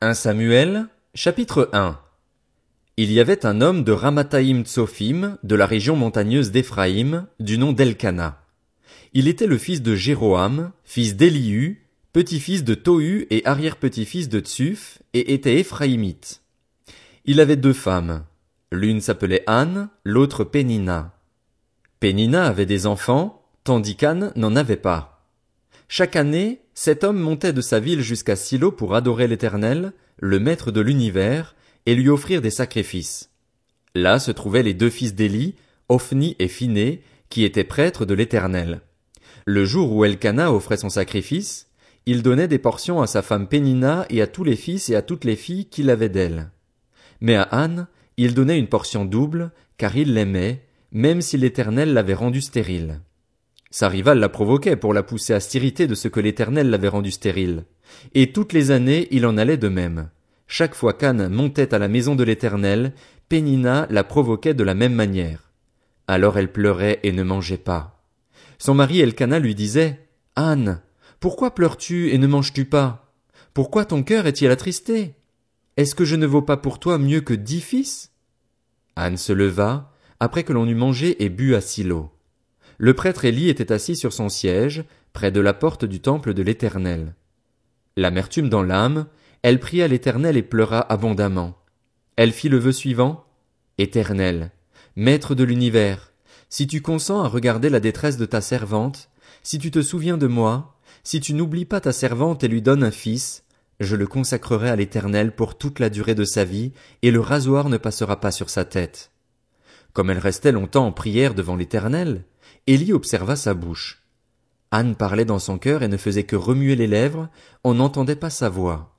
1 Samuel, chapitre 1 Il y avait un homme de Ramathaïm Tsophim, de la région montagneuse d'Éphraïm, du nom d'Elkana. Il était le fils de Jéroam, fils d'Élihu, petit-fils de Tohu et arrière-petit-fils de Tsuf, et était éphraïmite. Il avait deux femmes. L'une s'appelait Anne, l'autre Pénina. Pénina avait des enfants, tandis qu'Anne n'en avait pas. Chaque année, cet homme montait de sa ville jusqu'à Silo pour adorer l'Éternel, le maître de l'univers, et lui offrir des sacrifices. Là se trouvaient les deux fils d'Élie, Ophni et Phiné, qui étaient prêtres de l'Éternel. Le jour où Elkana offrait son sacrifice, il donnait des portions à sa femme Pénina et à tous les fils et à toutes les filles qu'il avait d'elle. Mais à Anne, il donnait une portion double, car il l'aimait, même si l'Éternel l'avait rendue stérile. Sa rivale la provoquait pour la pousser à stérité de ce que l'Éternel l'avait rendue stérile. Et toutes les années il en allait de même. Chaque fois qu'Anne montait à la maison de l'Éternel, Pénina la provoquait de la même manière. Alors elle pleurait et ne mangeait pas. Son mari Elkana lui disait, Anne, pourquoi pleures-tu et ne manges-tu pas? Pourquoi ton cœur est-il attristé? Est-ce que je ne vaux pas pour toi mieux que dix fils? Anne se leva, après que l'on eut mangé et bu à Silo. Le prêtre Élie était assis sur son siège, près de la porte du temple de l'Éternel. L'amertume dans l'âme, elle pria l'Éternel et pleura abondamment. Elle fit le vœu suivant. Éternel, Maître de l'univers, si tu consens à regarder la détresse de ta servante, si tu te souviens de moi, si tu n'oublies pas ta servante et lui donnes un fils, je le consacrerai à l'Éternel pour toute la durée de sa vie, et le rasoir ne passera pas sur sa tête. Comme elle restait longtemps en prière devant l'Éternel, Élie observa sa bouche. Anne parlait dans son cœur et ne faisait que remuer les lèvres, on n'entendait pas sa voix.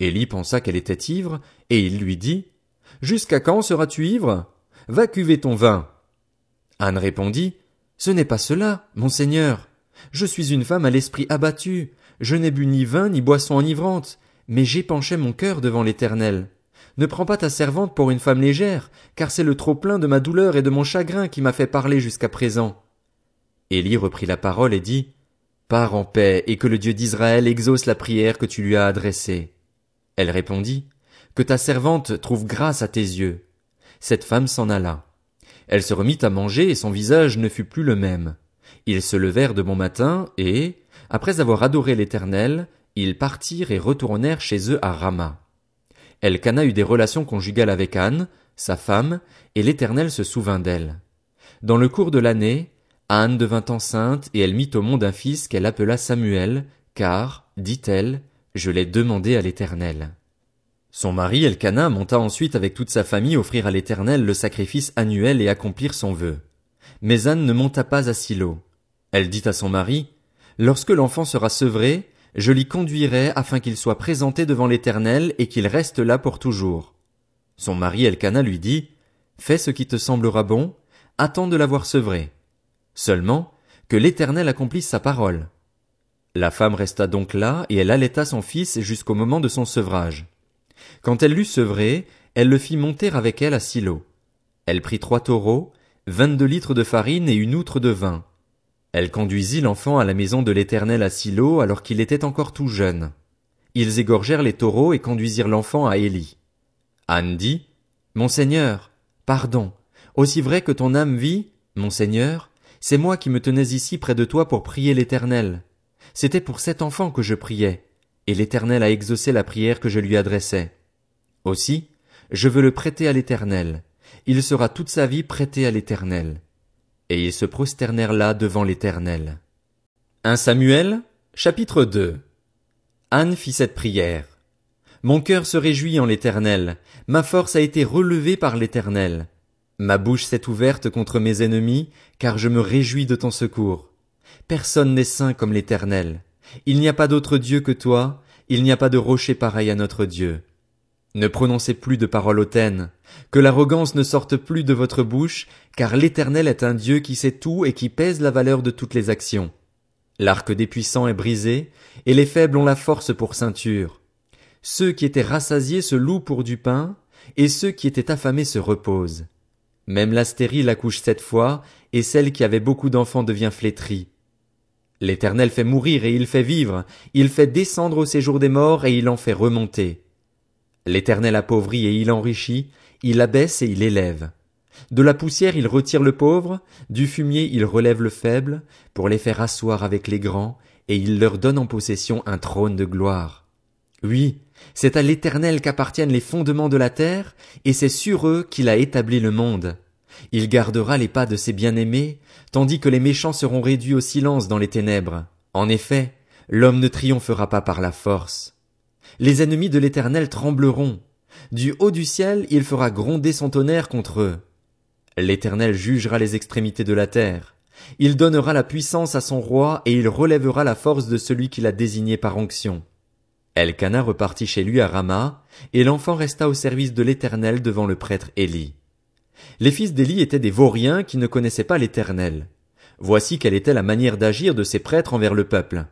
Élie pensa qu'elle était ivre, et il lui dit, Jusqu'à quand seras-tu ivre? Va cuver ton vin. Anne répondit, Ce n'est pas cela, mon Seigneur. Je suis une femme à l'esprit abattu. Je n'ai bu ni vin ni boisson enivrante, mais j'épanchais mon cœur devant l'Éternel. Ne prends pas ta servante pour une femme légère, car c'est le trop-plein de ma douleur et de mon chagrin qui m'a fait parler jusqu'à présent. Élie reprit la parole et dit, Pars en paix, et que le Dieu d'Israël exauce la prière que tu lui as adressée. Elle répondit, Que ta servante trouve grâce à tes yeux. Cette femme s'en alla. Elle se remit à manger et son visage ne fut plus le même. Ils se levèrent de bon matin et, après avoir adoré l'Éternel, ils partirent et retournèrent chez eux à Rama. Elkana eut des relations conjugales avec Anne, sa femme, et l'Éternel se souvint d'elle. Dans le cours de l'année, Anne devint enceinte et elle mit au monde un fils qu'elle appela Samuel, car, dit-elle, je l'ai demandé à l'Éternel. Son mari Elkana monta ensuite avec toute sa famille offrir à l'Éternel le sacrifice annuel et accomplir son vœu. Mais Anne ne monta pas à Silo. Elle dit à son mari, Lorsque l'enfant sera sevré, je l'y conduirai afin qu'il soit présenté devant l'Éternel et qu'il reste là pour toujours. Son mari Elkana lui dit, Fais ce qui te semblera bon, attends de l'avoir sevré. Seulement, que l'Éternel accomplisse sa parole. La femme resta donc là, et elle allaita son fils jusqu'au moment de son sevrage. Quand elle l'eut sevré, elle le fit monter avec elle à Silo. Elle prit trois taureaux, vingt-deux litres de farine et une outre de vin. Elle conduisit l'enfant à la maison de l'Éternel à Silo alors qu'il était encore tout jeune. Ils égorgèrent les taureaux et conduisirent l'enfant à Élie. Anne dit, Mon Seigneur, pardon, aussi vrai que ton âme vit, mon Seigneur, c'est moi qui me tenais ici près de toi pour prier l'Éternel. C'était pour cet enfant que je priais, et l'Éternel a exaucé la prière que je lui adressais. Aussi, je veux le prêter à l'Éternel. Il sera toute sa vie prêté à l'Éternel et ils se prosternèrent là devant l'Éternel. 1 Samuel, chapitre 2 Anne fit cette prière. Mon cœur se réjouit en l'Éternel, ma force a été relevée par l'Éternel. Ma bouche s'est ouverte contre mes ennemis, car je me réjouis de ton secours. Personne n'est saint comme l'Éternel. Il n'y a pas d'autre Dieu que toi, il n'y a pas de rocher pareil à notre Dieu. Ne prononcez plus de paroles hautaines, que l'arrogance ne sorte plus de votre bouche, car l'Éternel est un Dieu qui sait tout et qui pèse la valeur de toutes les actions. L'arc des puissants est brisé, et les faibles ont la force pour ceinture. Ceux qui étaient rassasiés se louent pour du pain, et ceux qui étaient affamés se reposent. Même la stérile accouche sept fois, et celle qui avait beaucoup d'enfants devient flétrie. L'Éternel fait mourir et il fait vivre, il fait descendre au séjour des morts et il en fait remonter. L'Éternel appauvrit et il enrichit, il abaisse et il élève. De la poussière il retire le pauvre, du fumier il relève le faible, pour les faire asseoir avec les grands, et il leur donne en possession un trône de gloire. Oui, c'est à l'Éternel qu'appartiennent les fondements de la terre, et c'est sur eux qu'il a établi le monde. Il gardera les pas de ses bien-aimés, tandis que les méchants seront réduits au silence dans les ténèbres. En effet, l'homme ne triomphera pas par la force. Les ennemis de l'Éternel trembleront. Du haut du ciel, il fera gronder son tonnerre contre eux. L'Éternel jugera les extrémités de la terre. Il donnera la puissance à son roi et il relèvera la force de celui qu'il a désigné par onction. Elkana repartit chez lui à Rama, et l'enfant resta au service de l'Éternel devant le prêtre Élie. Les fils d'Élie étaient des vauriens qui ne connaissaient pas l'Éternel. Voici quelle était la manière d'agir de ces prêtres envers le peuple.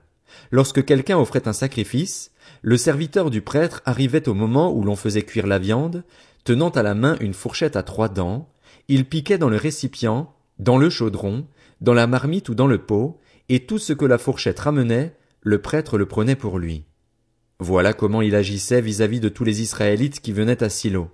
Lorsque quelqu'un offrait un sacrifice, le serviteur du prêtre arrivait au moment où l'on faisait cuire la viande, tenant à la main une fourchette à trois dents, il piquait dans le récipient, dans le chaudron, dans la marmite ou dans le pot, et tout ce que la fourchette ramenait, le prêtre le prenait pour lui. Voilà comment il agissait vis-à-vis de tous les Israélites qui venaient à Silo.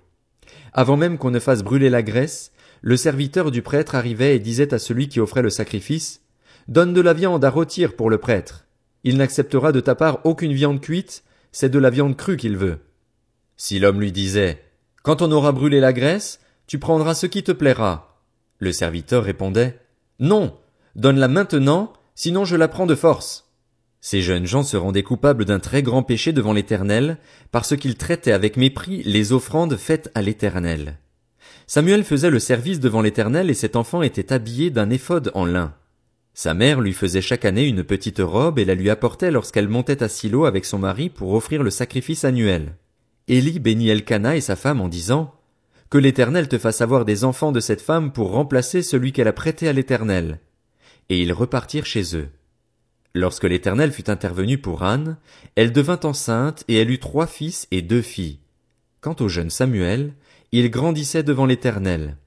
Avant même qu'on ne fasse brûler la graisse, le serviteur du prêtre arrivait et disait à celui qui offrait le sacrifice, Donne de la viande à rôtir pour le prêtre. Il n'acceptera de ta part aucune viande cuite, c'est de la viande crue qu'il veut. Si l'homme lui disait, Quand on aura brûlé la graisse, tu prendras ce qui te plaira. Le serviteur répondait, Non, donne-la maintenant, sinon je la prends de force. Ces jeunes gens se rendaient coupables d'un très grand péché devant l'Éternel, parce qu'ils traitaient avec mépris les offrandes faites à l'Éternel. Samuel faisait le service devant l'Éternel et cet enfant était habillé d'un éphode en lin. Sa mère lui faisait chaque année une petite robe et la lui apportait lorsqu'elle montait à Silo avec son mari pour offrir le sacrifice annuel. Élie bénit Elkana et sa femme en disant, Que l'Éternel te fasse avoir des enfants de cette femme pour remplacer celui qu'elle a prêté à l'Éternel. Et ils repartirent chez eux. Lorsque l'Éternel fut intervenu pour Anne, elle devint enceinte et elle eut trois fils et deux filles. Quant au jeune Samuel, il grandissait devant l'Éternel.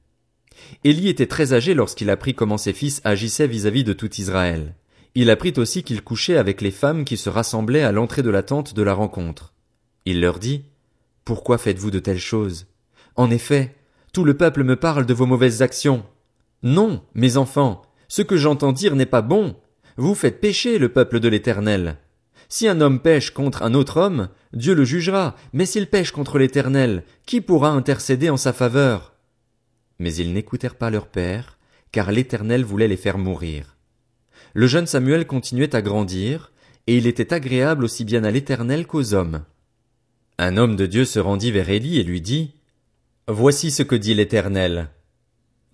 Élie était très âgé lorsqu'il apprit comment ses fils agissaient vis-à-vis de tout Israël. Il apprit aussi qu'il couchait avec les femmes qui se rassemblaient à l'entrée de la tente de la rencontre. Il leur dit, Pourquoi faites-vous de telles choses? En effet, tout le peuple me parle de vos mauvaises actions. Non, mes enfants, ce que j'entends dire n'est pas bon, vous faites pécher le peuple de l'Éternel. Si un homme pêche contre un autre homme, Dieu le jugera, mais s'il pêche contre l'Éternel, qui pourra intercéder en sa faveur? Mais ils n'écoutèrent pas leur père, car l'Éternel voulait les faire mourir. Le jeune Samuel continuait à grandir, et il était agréable aussi bien à l'Éternel qu'aux hommes. Un homme de Dieu se rendit vers Élie et lui dit, Voici ce que dit l'Éternel.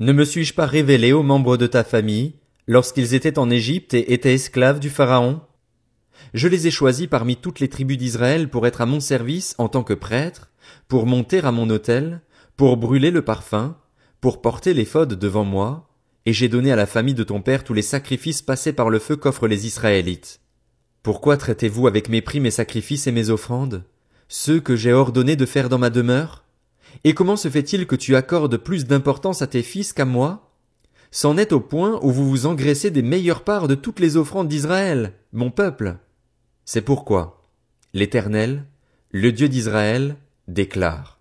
Ne me suis-je pas révélé aux membres de ta famille, lorsqu'ils étaient en Égypte et étaient esclaves du Pharaon? Je les ai choisis parmi toutes les tribus d'Israël pour être à mon service en tant que prêtre, pour monter à mon autel, pour brûler le parfum, pour porter l'éphod devant moi, et j'ai donné à la famille de ton père tous les sacrifices passés par le feu qu'offrent les Israélites. Pourquoi traitez-vous avec mépris mes sacrifices et mes offrandes, ceux que j'ai ordonné de faire dans ma demeure? Et comment se fait-il que tu accordes plus d'importance à tes fils qu'à moi? C'en est au point où vous vous engraissez des meilleures parts de toutes les offrandes d'Israël, mon peuple. C'est pourquoi l'Éternel, le Dieu d'Israël, déclare.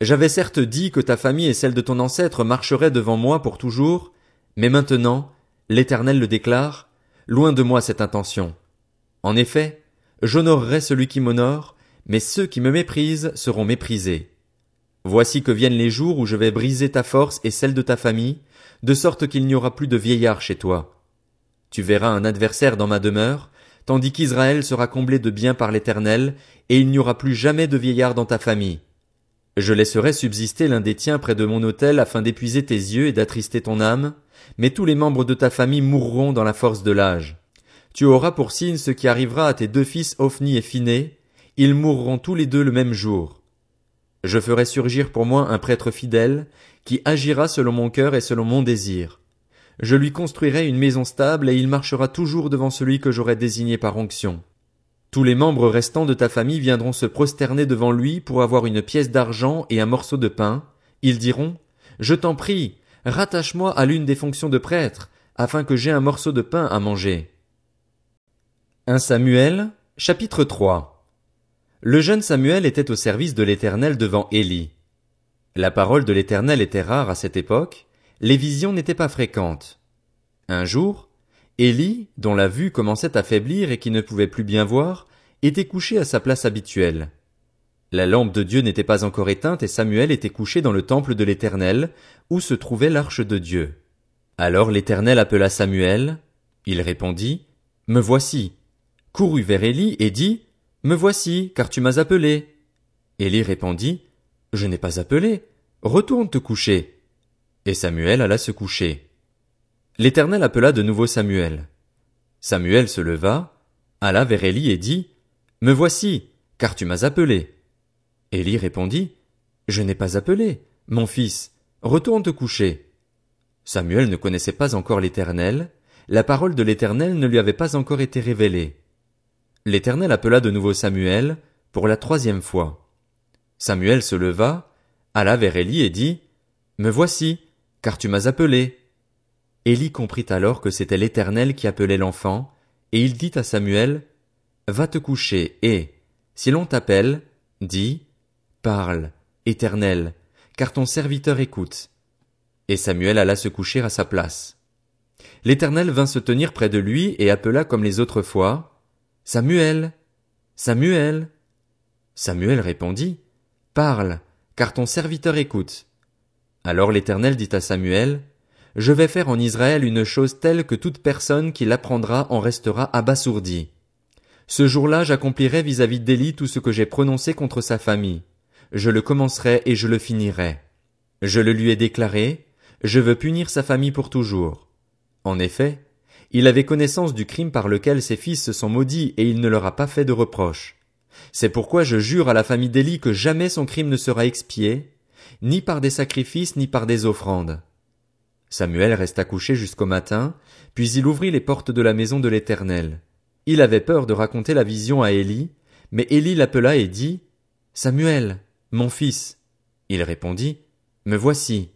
J'avais certes dit que ta famille et celle de ton ancêtre marcheraient devant moi pour toujours, mais maintenant, l'Éternel le déclare, loin de moi cette intention. En effet, j'honorerai celui qui m'honore, mais ceux qui me méprisent seront méprisés. Voici que viennent les jours où je vais briser ta force et celle de ta famille, de sorte qu'il n'y aura plus de vieillards chez toi. Tu verras un adversaire dans ma demeure, tandis qu'Israël sera comblé de bien par l'Éternel, et il n'y aura plus jamais de vieillards dans ta famille. Je laisserai subsister l'un des tiens près de mon autel afin d'épuiser tes yeux et d'attrister ton âme, mais tous les membres de ta famille mourront dans la force de l'âge. Tu auras pour signe ce qui arrivera à tes deux fils Ophni et Phiné, ils mourront tous les deux le même jour. Je ferai surgir pour moi un prêtre fidèle, qui agira selon mon cœur et selon mon désir. Je lui construirai une maison stable et il marchera toujours devant celui que j'aurai désigné par onction. Tous les membres restants de ta famille viendront se prosterner devant lui pour avoir une pièce d'argent et un morceau de pain. Ils diront, Je t'en prie, rattache-moi à l'une des fonctions de prêtre, afin que j'aie un morceau de pain à manger. 1 Samuel, chapitre 3 Le jeune Samuel était au service de l'Éternel devant Élie. La parole de l'Éternel était rare à cette époque, les visions n'étaient pas fréquentes. Un jour, Élie, dont la vue commençait à faiblir et qui ne pouvait plus bien voir, était couché à sa place habituelle. La lampe de Dieu n'était pas encore éteinte et Samuel était couché dans le temple de l'Éternel, où se trouvait l'arche de Dieu. Alors l'Éternel appela Samuel. Il répondit, Me voici. Courut vers Élie et dit, Me voici, car tu m'as appelé. Élie répondit, Je n'ai pas appelé. Retourne te coucher. Et Samuel alla se coucher. L'Éternel appela de nouveau Samuel. Samuel se leva, alla vers Élie et dit, Me voici, car tu m'as appelé. Élie répondit, Je n'ai pas appelé, mon fils, retourne te coucher. Samuel ne connaissait pas encore l'Éternel, la parole de l'Éternel ne lui avait pas encore été révélée. L'Éternel appela de nouveau Samuel, pour la troisième fois. Samuel se leva, alla vers Élie et dit, Me voici, car tu m'as appelé. Élie comprit alors que c'était l'Éternel qui appelait l'enfant, et il dit à Samuel, Va te coucher, et, si l'on t'appelle, dis, Parle, Éternel, car ton serviteur écoute. Et Samuel alla se coucher à sa place. L'Éternel vint se tenir près de lui et appela comme les autres fois, Samuel, Samuel. Samuel répondit, Parle, car ton serviteur écoute. Alors l'Éternel dit à Samuel, Je vais faire en Israël une chose telle que toute personne qui l'apprendra en restera abasourdie. Ce jour-là j'accomplirai vis-à-vis d'Élie tout ce que j'ai prononcé contre sa famille je le commencerai et je le finirai. Je le lui ai déclaré, je veux punir sa famille pour toujours. En effet, il avait connaissance du crime par lequel ses fils se sont maudits et il ne leur a pas fait de reproche. C'est pourquoi je jure à la famille d'Élie que jamais son crime ne sera expié, ni par des sacrifices ni par des offrandes. Samuel resta couché jusqu'au matin, puis il ouvrit les portes de la maison de l'Éternel. Il avait peur de raconter la vision à Élie, mais Élie l'appela et dit, Samuel. Mon fils. Il répondit, Me voici.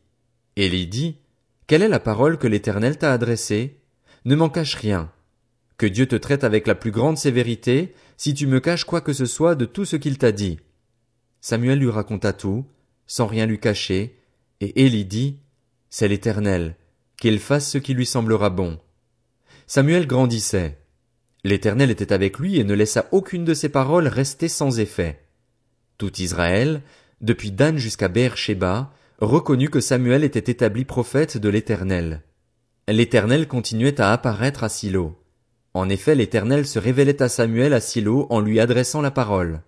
Élie dit, Quelle est la parole que l'Éternel t'a adressée? Ne m'en cache rien. Que Dieu te traite avec la plus grande sévérité, si tu me caches quoi que ce soit de tout ce qu'il t'a dit. Samuel lui raconta tout, sans rien lui cacher, et Élie dit, C'est l'Éternel, qu'il fasse ce qui lui semblera bon. Samuel grandissait. L'Éternel était avec lui et ne laissa aucune de ses paroles rester sans effet. Tout Israël, depuis Dan jusqu'à Beer-Sheba, reconnut que Samuel était établi prophète de l'Éternel. L'Éternel continuait à apparaître à Silo. En effet, l'Éternel se révélait à Samuel à Silo en lui adressant la parole.